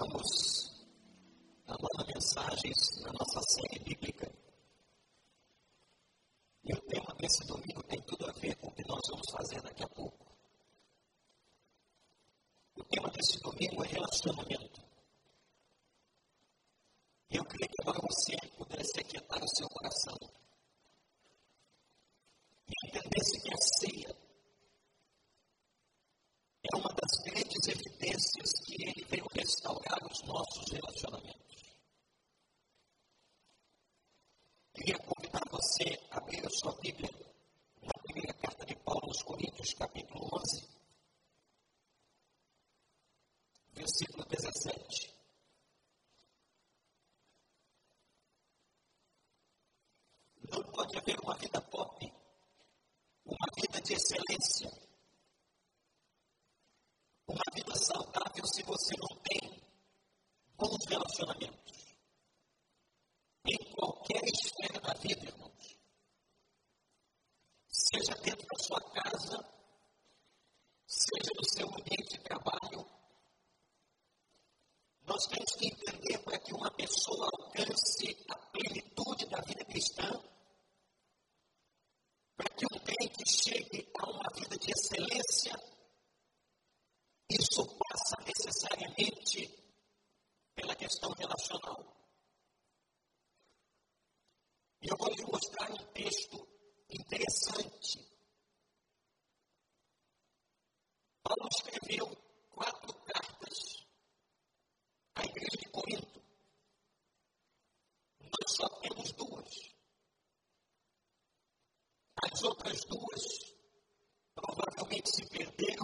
estamos amando mensagens na nossa série bíblica. E o tema desse domingo tem tudo a ver com o que nós vamos fazer na só temos duas. As outras duas provavelmente se perderam.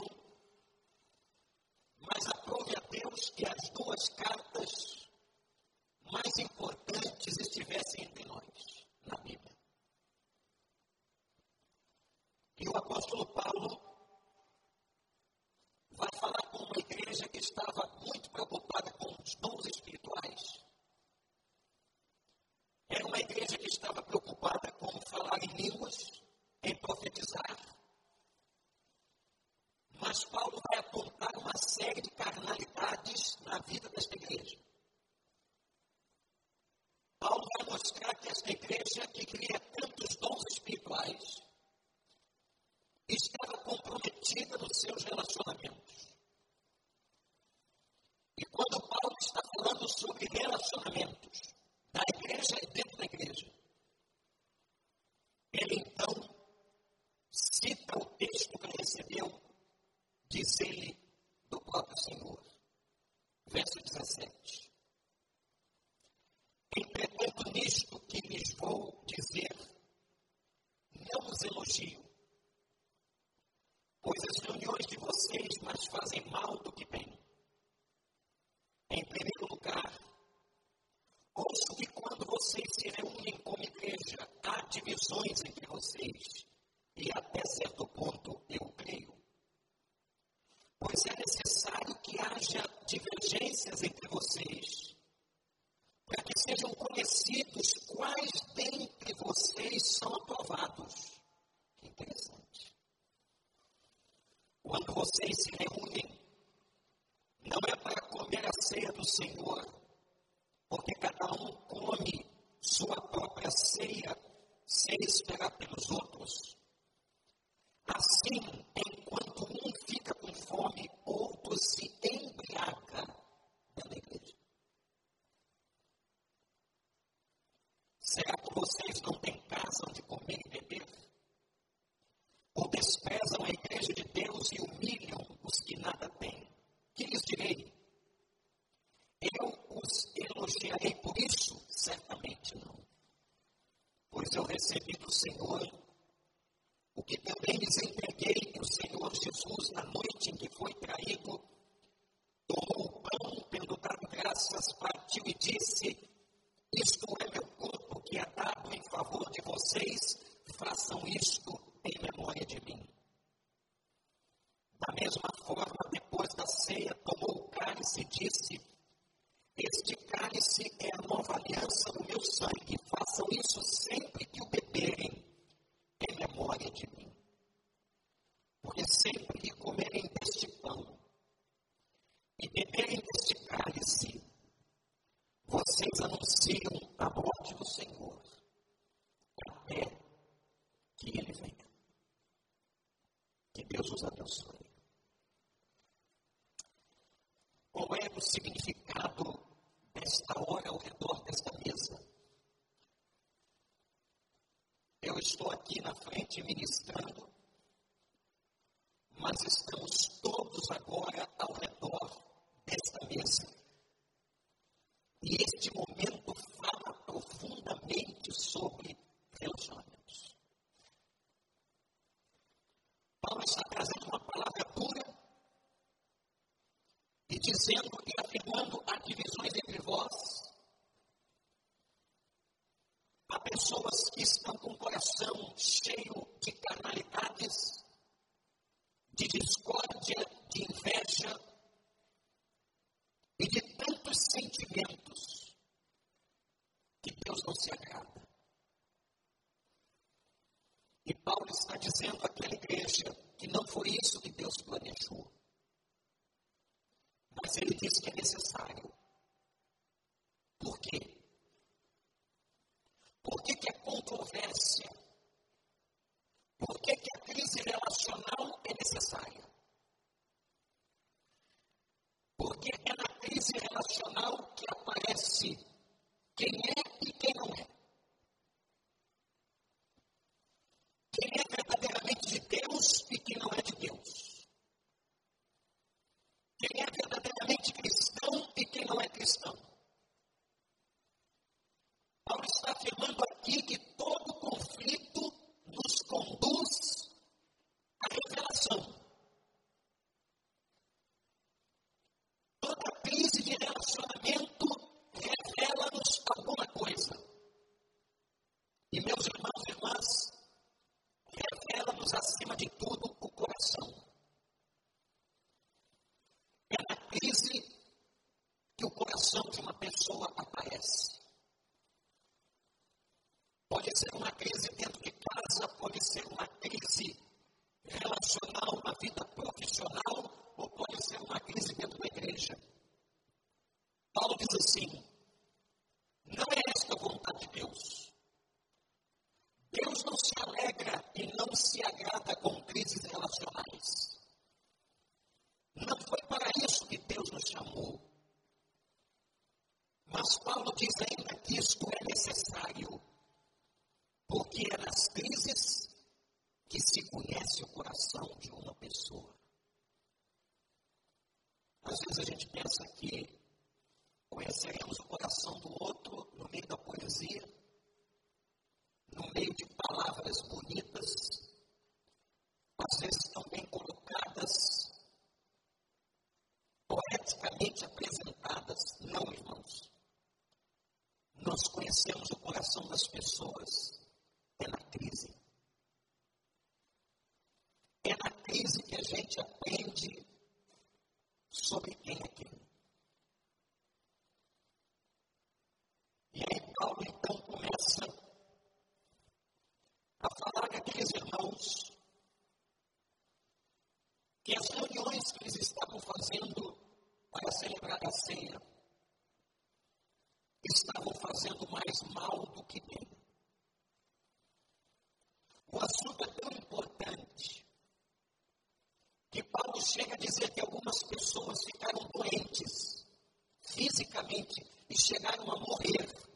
see. single na frente ministrando, mas estamos todos agora ao redor desta mesa. E este momento fala profundamente sobre relacionamentos. Paulo está trazendo uma palavra pura e dizendo e afirmando há divisões entre vós. Há pessoas que estão com o coração cheio de carnalidades, de discórdia, de inveja e de tantos sentimentos que Deus não se agrada. E Paulo está dizendo àquela igreja que não foi isso que Deus planejou. Mas ele diz que é necessário. Por quê? Por que, que a controvérsia? Por que, que a crise relacional é necessária? Porque é na crise relacional que aparece quem é e quem não é. Quem é verdadeiramente de Deus e quem não é de Deus. Quem é verdadeiramente cristão e quem não é cristão. Paulo está afirmando aqui que todo conflito nos conduz à revelação. Toda crise de relacionamento revela-nos alguma coisa. E meus irmãos e irmãs, revela-nos acima de tudo o coração. É na crise que o coração de uma pessoa aparece. Pode ser uma crise dentro de casa, pode ser uma crise relacional na vida profissional, ou pode ser uma crise dentro da igreja. Paulo diz assim: não é esta a vontade de Deus. Deus não se alegra e não se agrada com crises relacionais. Não foi para isso que Deus nos chamou. Mas Paulo diz ainda que isto é necessário, porque é nas crises que se conhece o coração de uma pessoa. Às vezes a gente pensa que conheceremos o coração do outro no meio da poesia, no meio de palavras bonitas, às vezes tão bem colocadas, poeticamente apresentadas. Não, irmãos. Nós conhecemos o coração das pessoas é na crise. É na crise que a gente aprende sobre quem é quem. E aí Paulo então começa a falar daqueles irmãos que as reuniões que eles estavam fazendo para celebrar a ceia estavam fazendo mais mal do que bem. O assunto é tão importante que Paulo chega a dizer que algumas pessoas ficaram doentes fisicamente e chegaram a morrer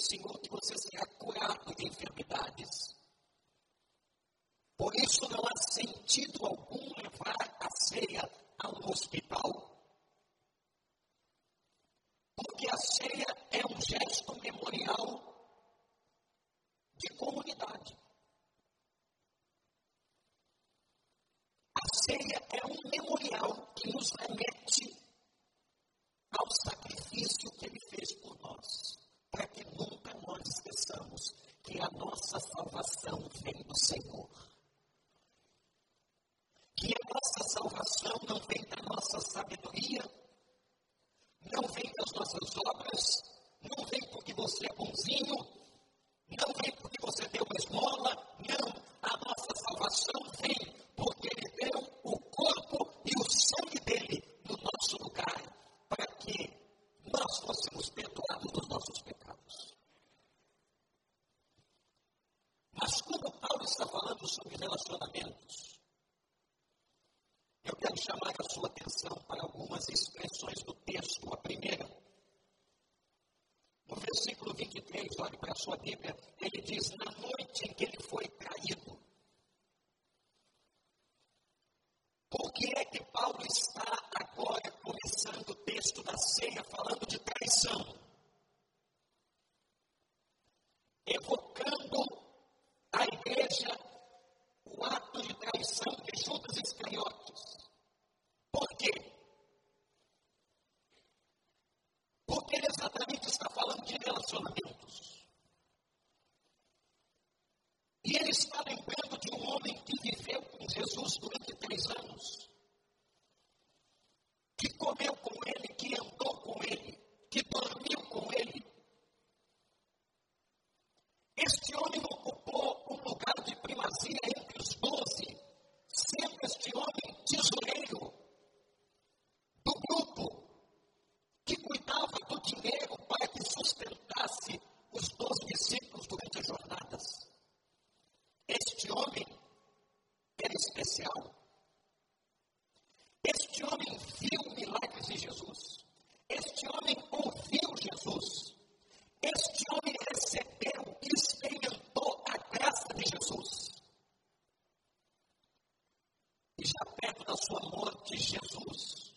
o Senhor que você será curado do inferno. atenção para algumas expressões do texto. A primeira, no versículo 23, olhe para a sua Bíblia, ele diz: Na noite em que ele foi e já perto da sua morte, Jesus.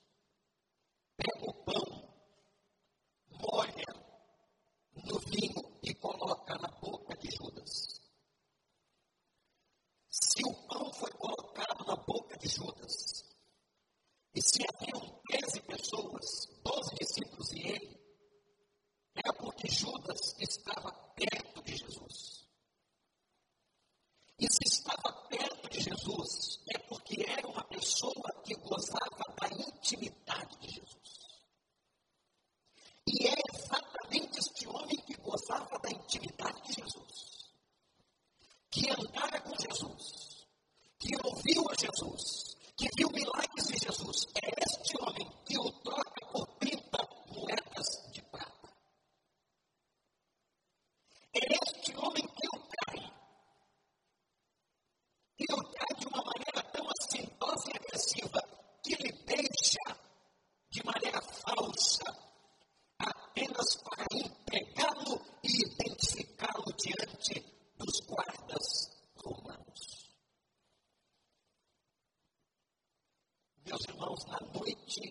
Aku 吃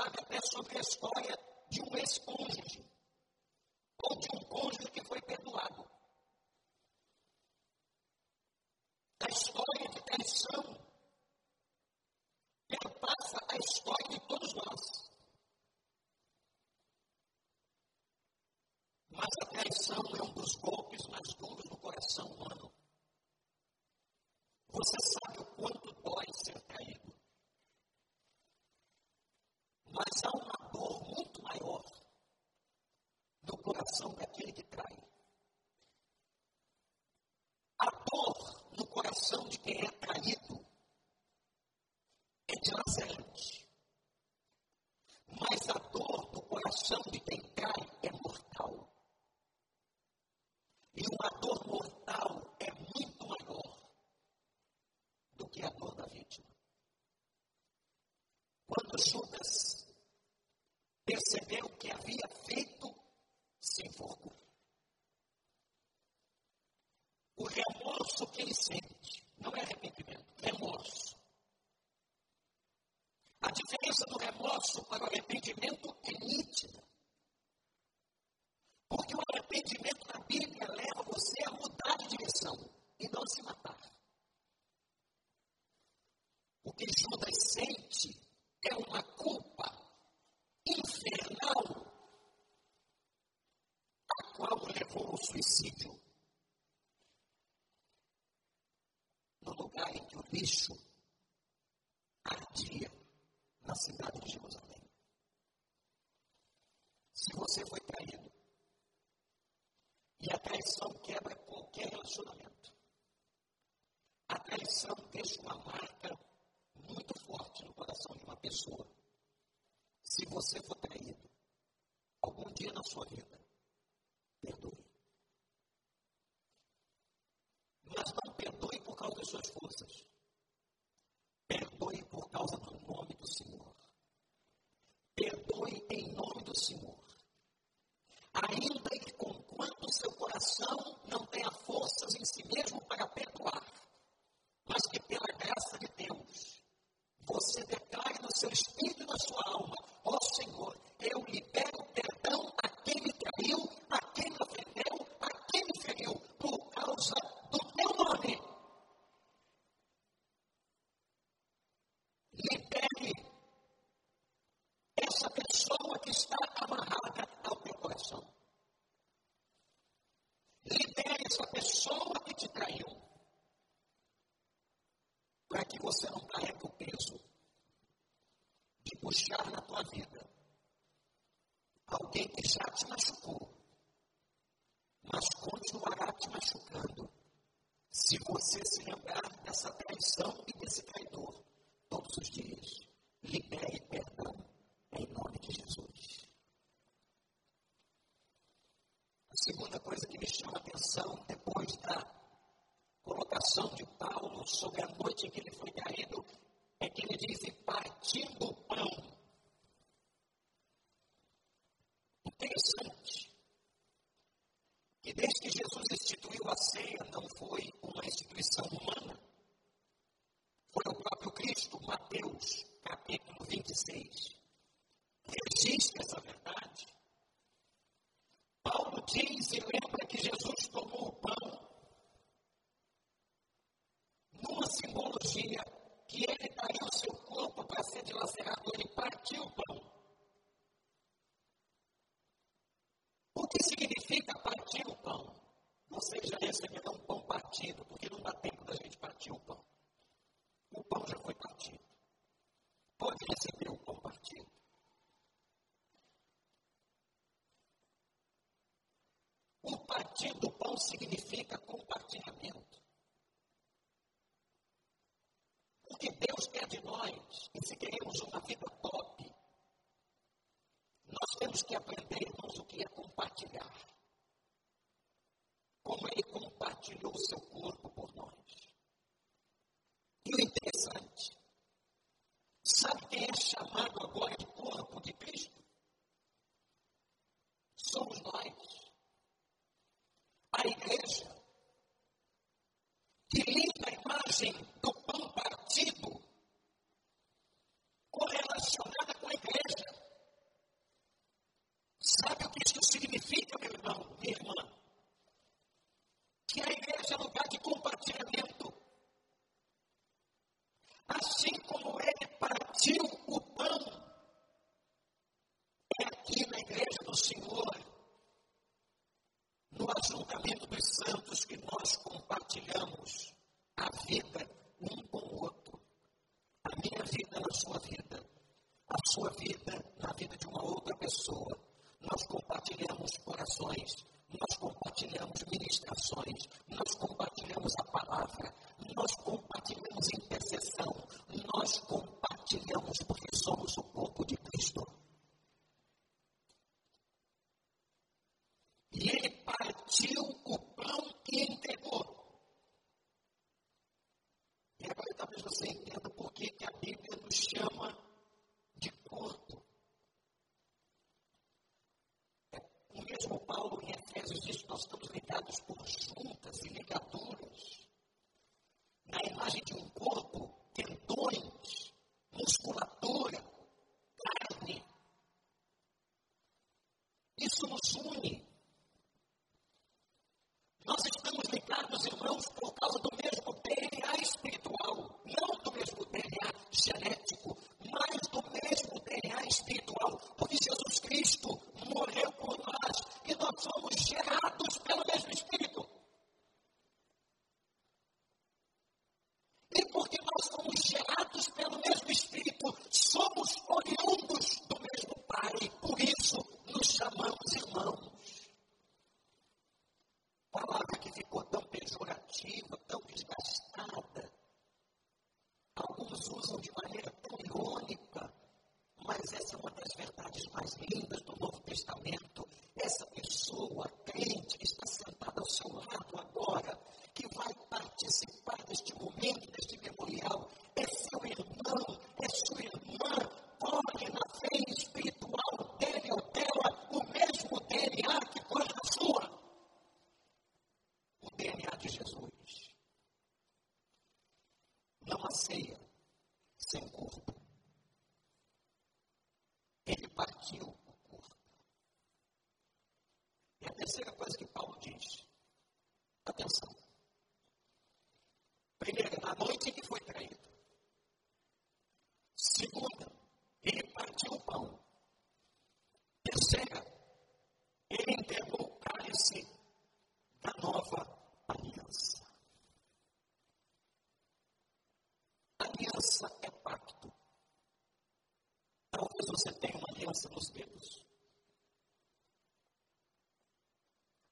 sabe até sobre a história de um ex-cônjuge ou de um cônjuge que foi perdoado. A história de traição perpassa a história de todos nós. Mas a traição é um dos golpes mais duros do coração humano. Você sabe o quanto dói ser traído. Mas há uma dor muito maior no coração daquele que trai. A dor no coração de quem é traído é dilacerante. Mas a dor no coração de quem trai é mortal. E uma dor mortal é muito maior do que a dor da vítima. Quando Judas percebeu que havia feito, se enforcou. O remorso que ele sente não é arrependimento, remorso. A diferença do remorso para o arrependimento é nítida. Porque o arrependimento na Bíblia leva você a mudar de direção e não se matar. O que Judas sente é uma culpa infernal a qual levou ao suicídio. No lugar em que o lixo ardia na cidade de Jerusalém. Se você foi traído, e a traição quebra qualquer relacionamento, a traição deixa uma marca muito forte no coração de uma pessoa. Você for traído, algum dia na sua vida, perdoe. Mas não perdoe por causa das suas forças. Perdoe por causa do nome do Senhor. Perdoe em nome do Senhor. Ainda que conquanto seu coração não tenha forças em si mesmo para perdoar, mas que pela graça de Deus, você declare no seu espírito e na sua alma: Ó oh, Senhor, eu libero perdão a quem me traiu, a quem me ofendeu, a quem me feriu, por causa do teu nome. Libere essa pessoa que está amarrada ao teu coração. Libere essa pessoa que te traiu. Para que você não carregue o peso de puxar na tua vida alguém que já te machucou, mas continuará te machucando se você se lembrar dessa traição e desse traidor todos os dias. Libere perdão em nome de Jesus. A segunda coisa que me chama a atenção, depois da colocação de Paulo sobre a noite em que ele foi traído, é que ele diz: partindo o pão. Interessante. Que desde que Jesus instituiu a ceia, não foi uma instituição humana, foi o próprio Cristo, Mateus, capítulo 26, registra essa verdade. Paulo diz e lembra que Jesus tomou o pão numa simbologia que ele daria o seu corpo para ser dilacerado, ele partiu o pão. O que significa partir o pão? Vocês já receberam um pão partido, porque não dá tempo da gente partir o pão. O pão já foi partido. Pode receber o pão partido. O partir do pão significa compartilhamento. Porque Deus quer de nós, e se queremos uma vida top, nós temos que aprender, irmãos, o que é compartilhar. Como Ele compartilhou o seu corpo por nós. E o interessante, sabe quem é chamado agora de corpo de Cristo? Somos nós. A igreja, que linda a imagem do pão partido, correlacionada com a igreja. Sabe o que isso significa, meu irmão, minha irmã? Que a igreja é lugar de compartilhamento. Assim como ele partiu o pão, é aqui na igreja do Senhor, no ajuntamento dos santos, que nós compartilhamos a vida um com o outro. sua vida na vida de uma outra pessoa. Nós compartilhamos corações, nós compartilhamos ministrações, nós compartilhamos a palavra, nós compartilhamos intercessão, nós compartilhamos porque somos o corpo de Cristo. E ele partiu o pão e entregou. E agora talvez você entenda por que, que a Bíblia nos chama de corpo. É, o mesmo Paulo em Efésios diz que nós estamos ligados por juntas e ligaduras. Na imagem de um corpo, tendões, musculatura, carne. Isso nos une. Nós estamos ligados, irmãos, por causa do mesmo DNA espiritual, não do mesmo DNA genético, mas do mesmo DNA espiritual, porque Jesus Cristo morreu por nós e nós somos gerados pelo mesmo Espírito. E porque nós somos gerados pelo mesmo Espírito, somos oriundos do mesmo Pai, por isso nos chamamos irmãos palavra que ficou tão pejorativa, tão desgastada. Alguns usam de maneira tão irônica, mas essa é uma das verdades mais lindas do Novo Testamento. Essa pessoa, crente, que está sentada ao seu lado agora, que vai participar deste momento, deste memorial, é seu irmão, é sua irmã, corre na fé espiritual dele ou dela o mesmo DNA que corre na sua. DNA de Jesus. Não há ceia sem corpo. Ele partiu o corpo. E a terceira coisa que Paulo diz, atenção. Primeira, na noite em que foi traído. Segunda, ele partiu o pão. Terceira, ele entregou o cálice da nova aliança. Aliança é pacto. Talvez você tenha uma aliança nos dedos.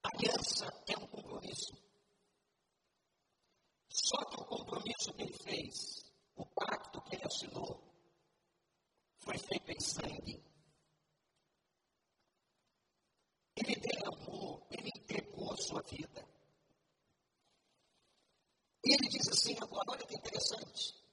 Aliança é um compromisso. Só que o compromisso que ele fez, o pacto que ele assinou, foi feito em sangue. Ele derramou, ele entregou a sua vida. E ele diz assim agora, olha que interessante.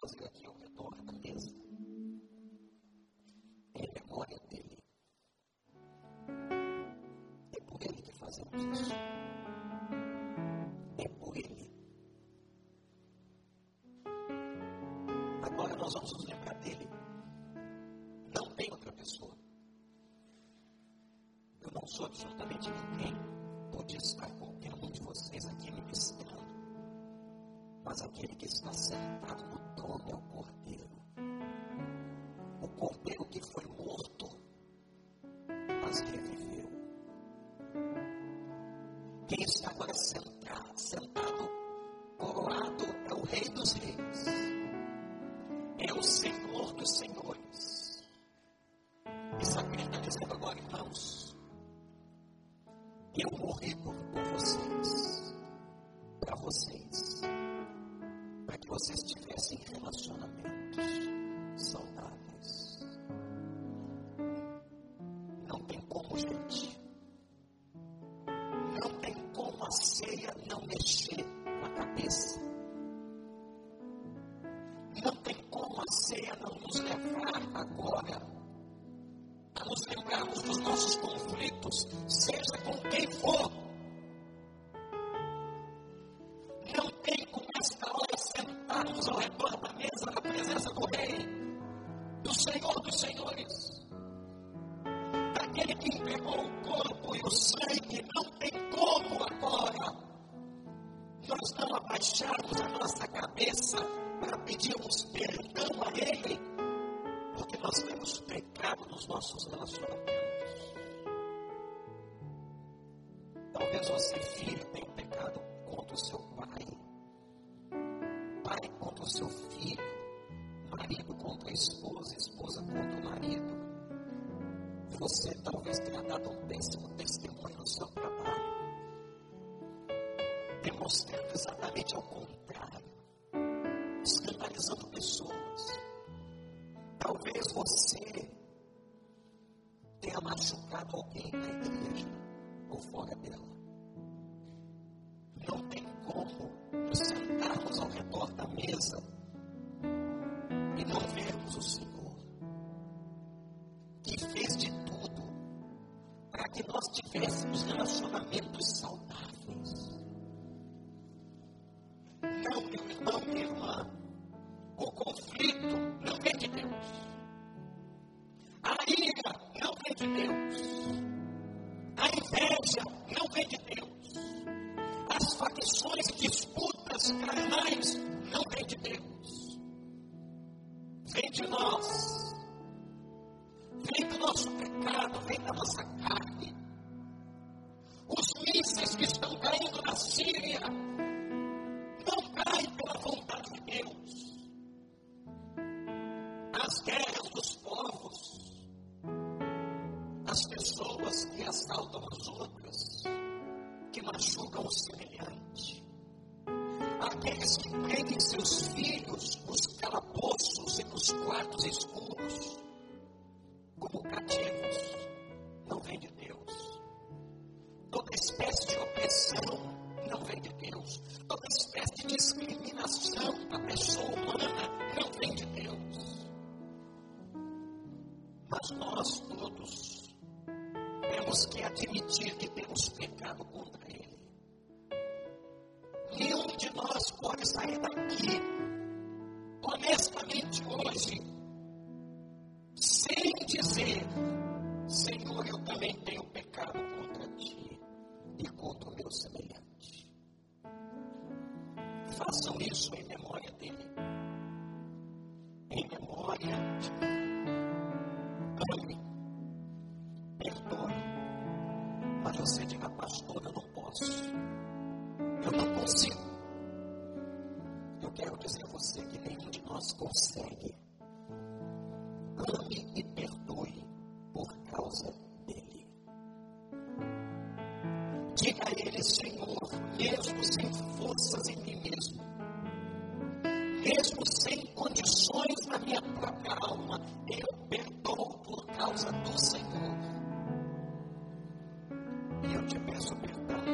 Fazer aqui ao redor da mesa é memória dele. É por ele que fazemos isso. É por ele. Agora nós vamos nos lembrar dele. No discípulos você, filho, tem pecado contra o seu pai, pai contra o seu filho, marido contra a esposa, esposa contra o marido. Você talvez tenha dado um péssimo testemunho no seu trabalho, demonstrando exatamente ao contrário, escandalizando pessoas. Talvez você tenha machucado alguém na igreja ou fora dela. e não vemos o Senhor, que fez de tudo para que nós tivéssemos relacionamentos saudáveis. Não, meu irmão, minha irmã, o conflito não vem de Deus. A ira não vem de Deus. A inveja não vem de Deus. As facções, disputas, carnais não vem de Deus, vem de nós, vem do nosso pecado, vem da nossa casa. Diga a Ele, Senhor, mesmo sem forças em mim mesmo, mesmo sem condições na minha própria alma, eu perdoo por causa do Senhor. E eu te peço perdão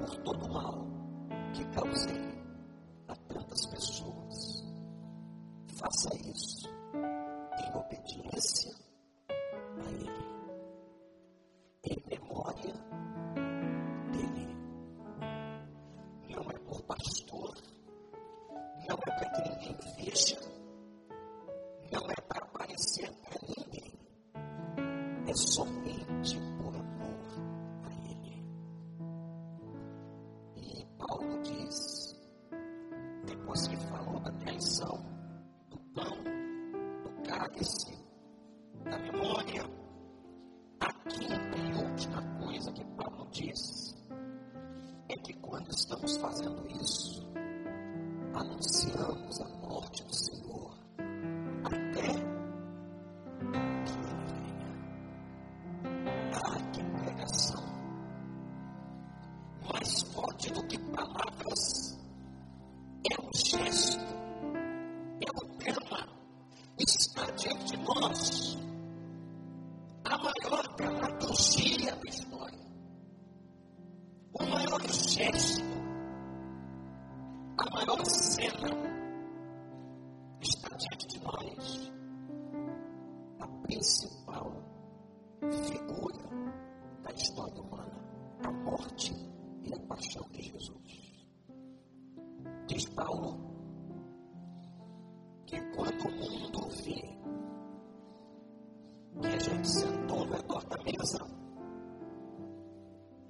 por todo o mal que causei. constantly. Diz Paulo que quando o mundo vê que a gente sentou redor da mesa,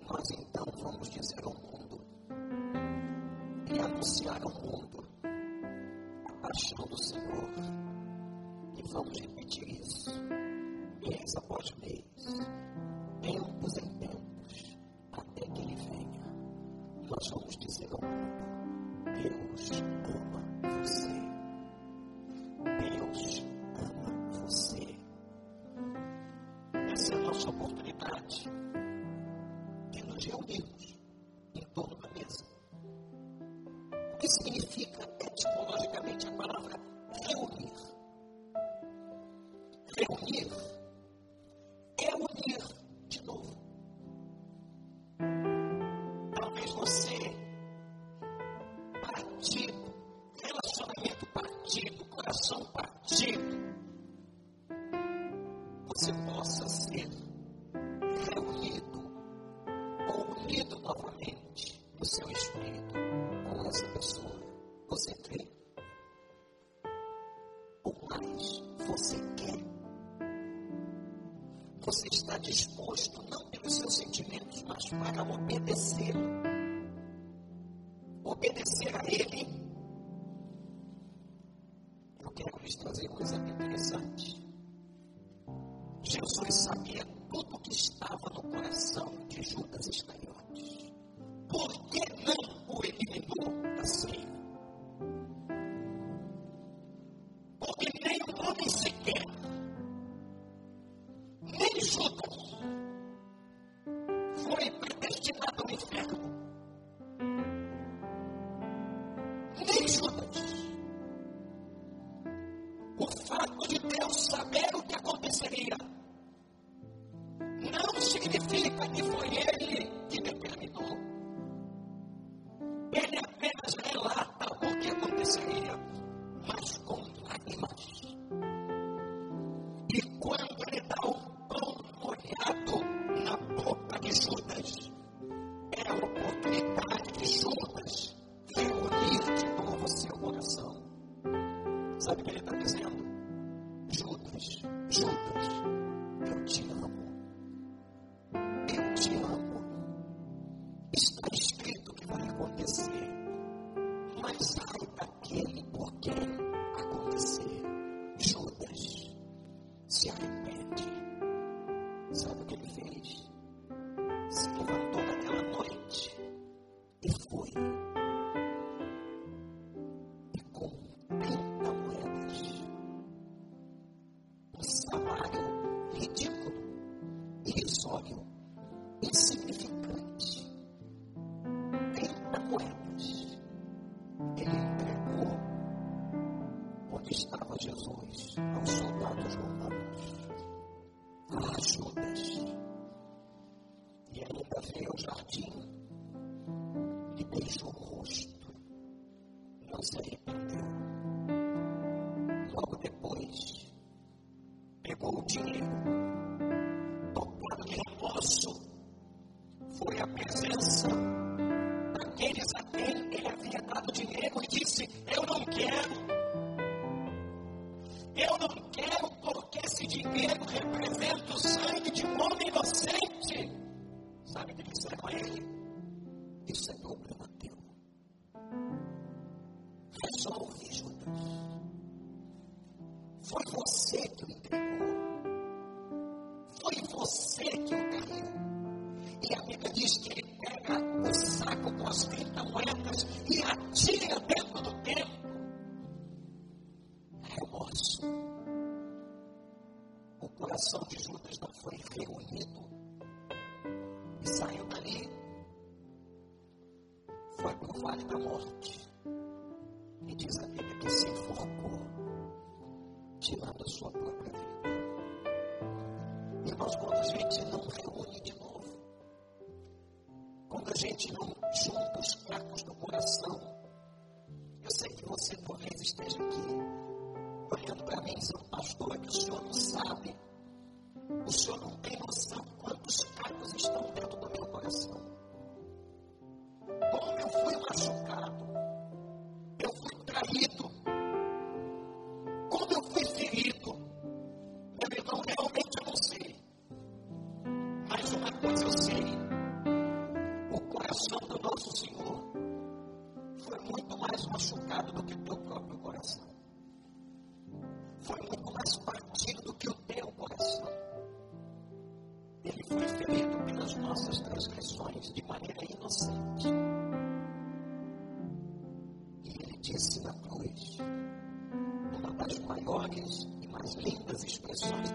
nós então vamos dizer ao mundo e anunciar ao mundo a paixão do Senhor. E vamos repetir isso mês após mês, disposto, não pelos seus sentimentos, mas para obedecer. Obedecer a Ele. Jesus aos soldados romanos. Ah, Judas! E ainda veio ao jardim, lhe beijou o rosto, não se arrependeu. Logo depois, pegou o dinheiro, tocado de remorso, foi à presença daqueles a quem ele havia dado dinheiro e disse: Eu não quero. Quero porque esse dinheiro representa o sangue de um homem inocente. Sabe o que disseram a ele? Isso é problema teu. Resolve, Judas. Foi você que o entregou. Foi você que o traiu. E a Bíblia diz que ele pega o saco com as 30 moedas e atira reunido e saiu dali. Foi para o vale da morte. E diz a Bíblia que se enforcou, tirando a sua própria vida. Irmãos, quando a gente não reúne de novo, quando a gente não junta os cacos do coração, eu sei que você talvez esteja aqui olhando para mim, dizendo, pastor, que o senhor não sabe, o senhor não tem noção quantos cacos estão dentro do meu coração. Como eu fui machucado, eu fui traído, como eu fui ferido. Meu irmão, realmente eu não sei. Mas uma coisa eu sei: o coração do nosso Senhor foi muito mais machucado do que o teu próprio coração. Foi muito mais foi ferido pelas nossas transgressões de maneira inocente. E ele disse na cruz, uma das maiores e mais lindas expressões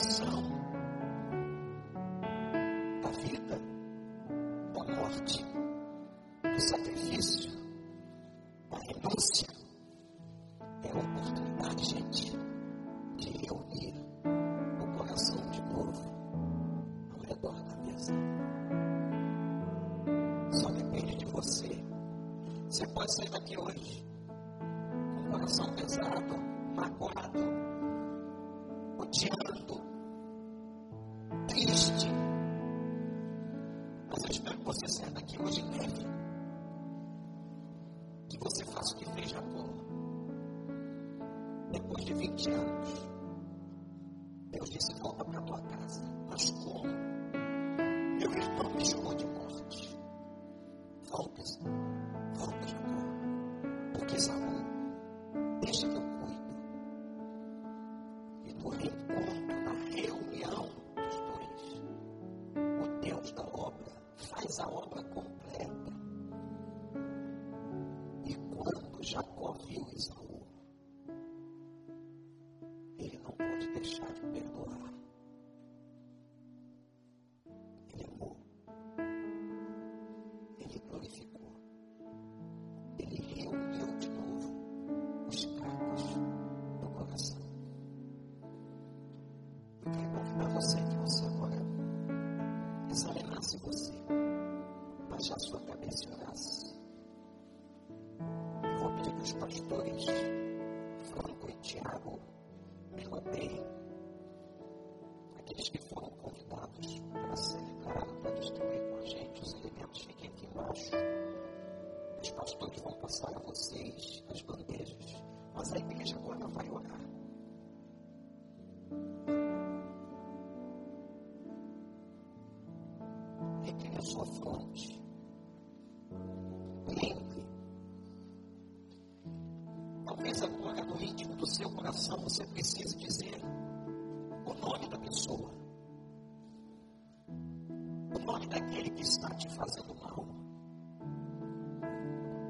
de celebração da vida, da morte, do sacrifício, da renúncia. É a oportunidade, gente, de reunir o coração de novo ao redor da mesa. Só depende de você. Você pode sair daqui hoje com o coração pesado, você faça o que fez Jacó. Depois de 20 anos, Deus disse: volta para tua casa. Mas como? Meu irmão me chamou de morte. Volta, volta, Jacó. Porque Saul, os pastores Franco e Tiago me rodeiem. Aqueles que foram convidados para celebrar, para distribuir com a gente os elementos, fiquem aqui embaixo. Os pastores vão passar a vocês as bandejas, mas a igreja agora vai orar. Recline a sua fronte. Do seu coração você precise dizer o nome da pessoa. O nome daquele que está te fazendo mal.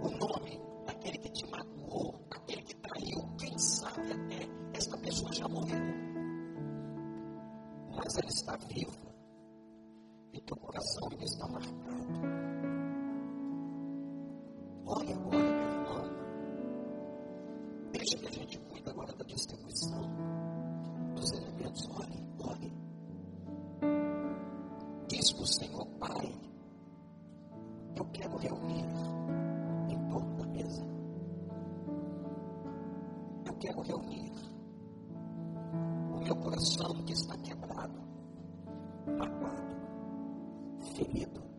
O nome daquele que te magoou, aquele que traiu. Quem sabe até esta pessoa já morreu. Mas ela está viva. E teu coração ainda está marcado. Olha agora, meu irmão. Deixa que a gente agora da distribuição dos elementos. Olhe, olhe. diz o Senhor, Pai, eu quero reunir em torno da mesa. Eu quero reunir o meu coração que está quebrado, magoado, ferido.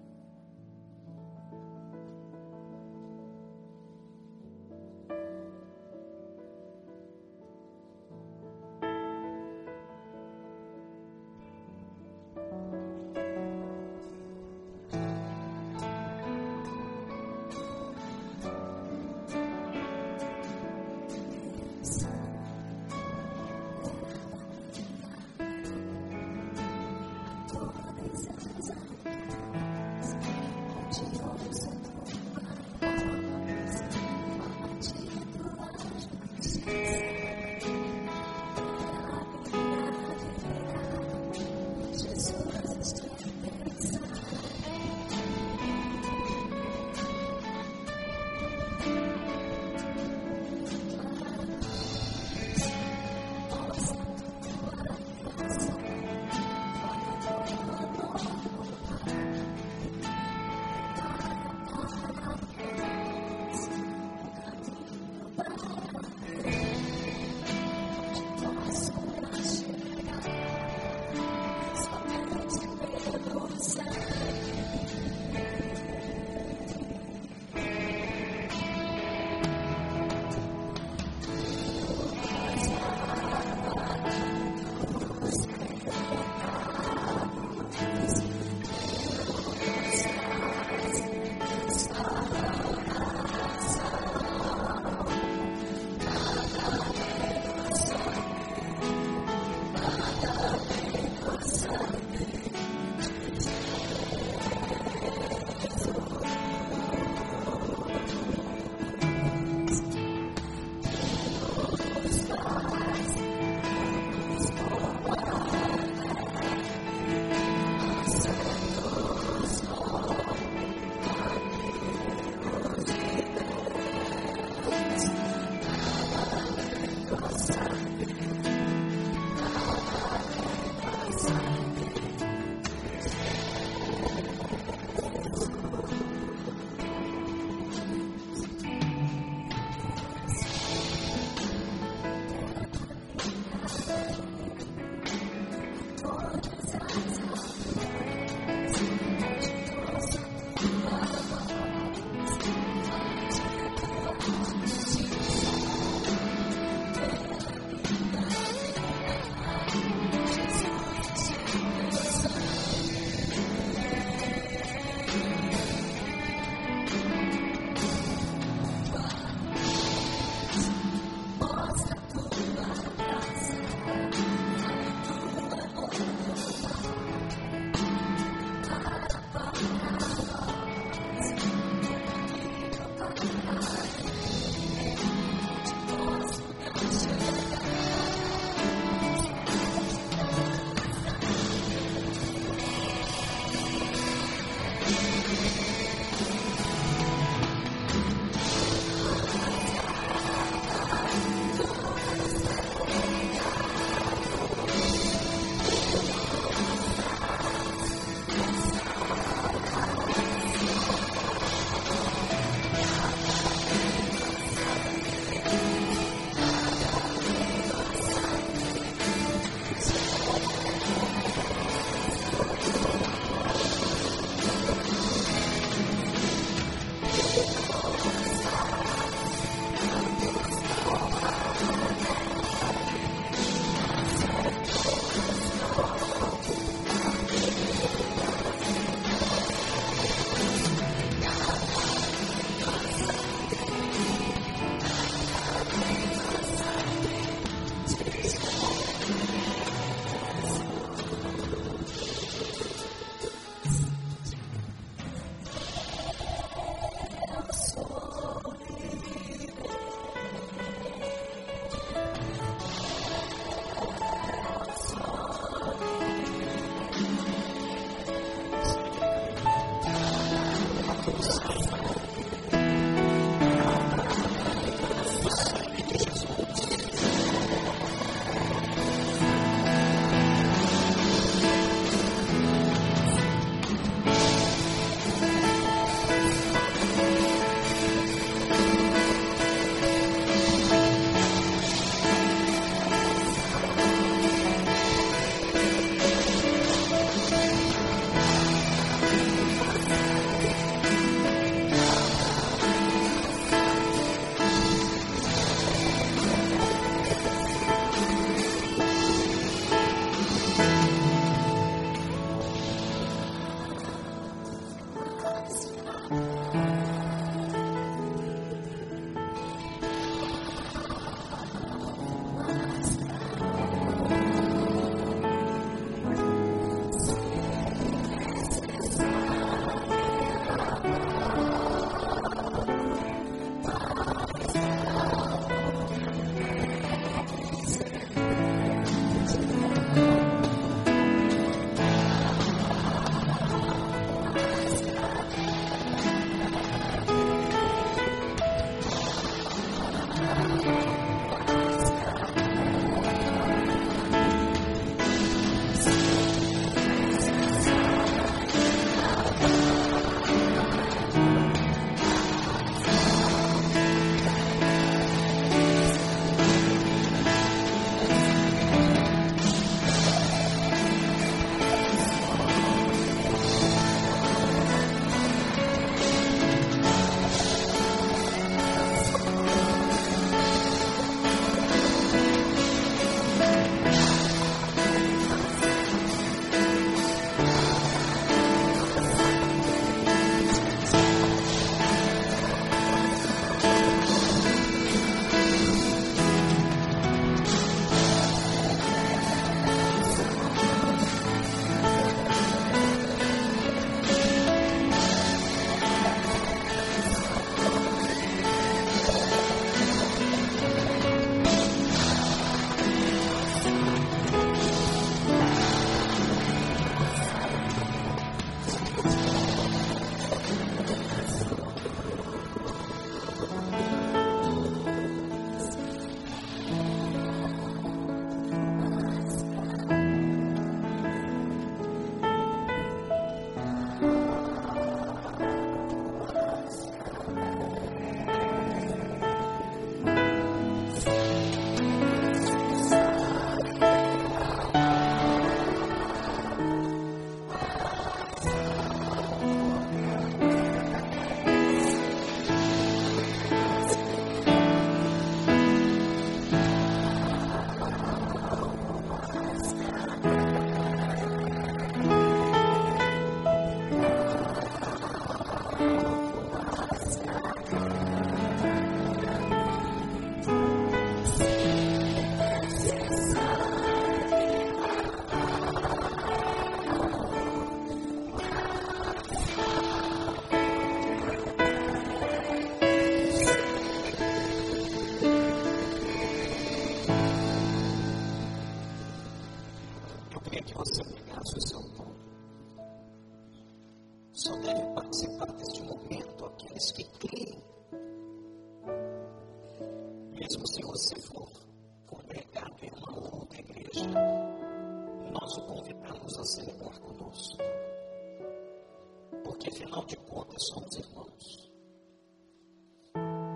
Afinal de contas somos irmãos.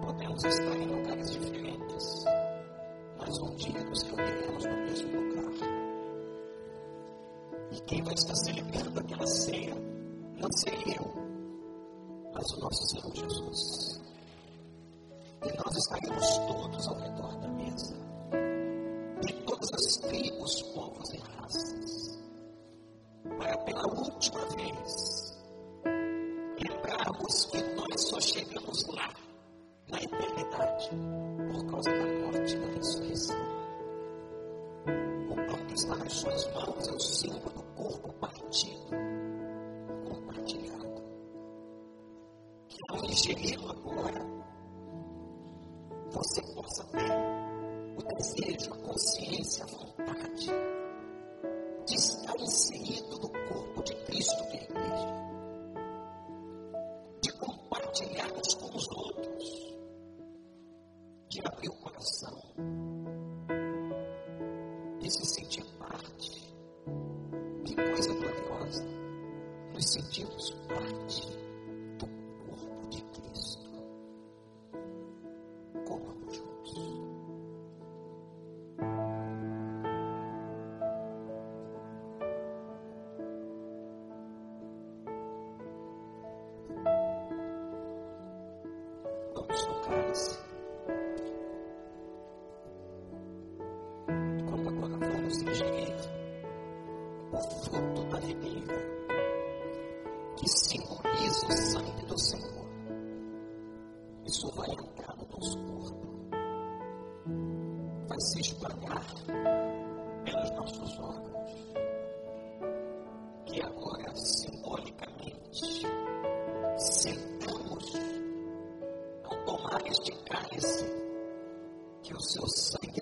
Podemos estar em lugares diferentes, mas um dia nos reuniremos no mesmo lugar. E quem vai estar celebrando aquela ceia não seria eu, mas o nosso Senhor Jesus. E nós estaremos todos ao redor da mesa, de todas as tribos, povos e raças, para pela última vez lembrarmos que nós só chegamos lá, na eternidade, por causa da morte e da ressurreição. O pão que está nas suas mãos é o símbolo do corpo partido digeri-lo agora, você possa ter o desejo, a consciência, a vontade de estar inserido no corpo de Cristo que é a igreja, aqui agora, simbolicamente, sentamos ao tomar este cálice que o seu sangue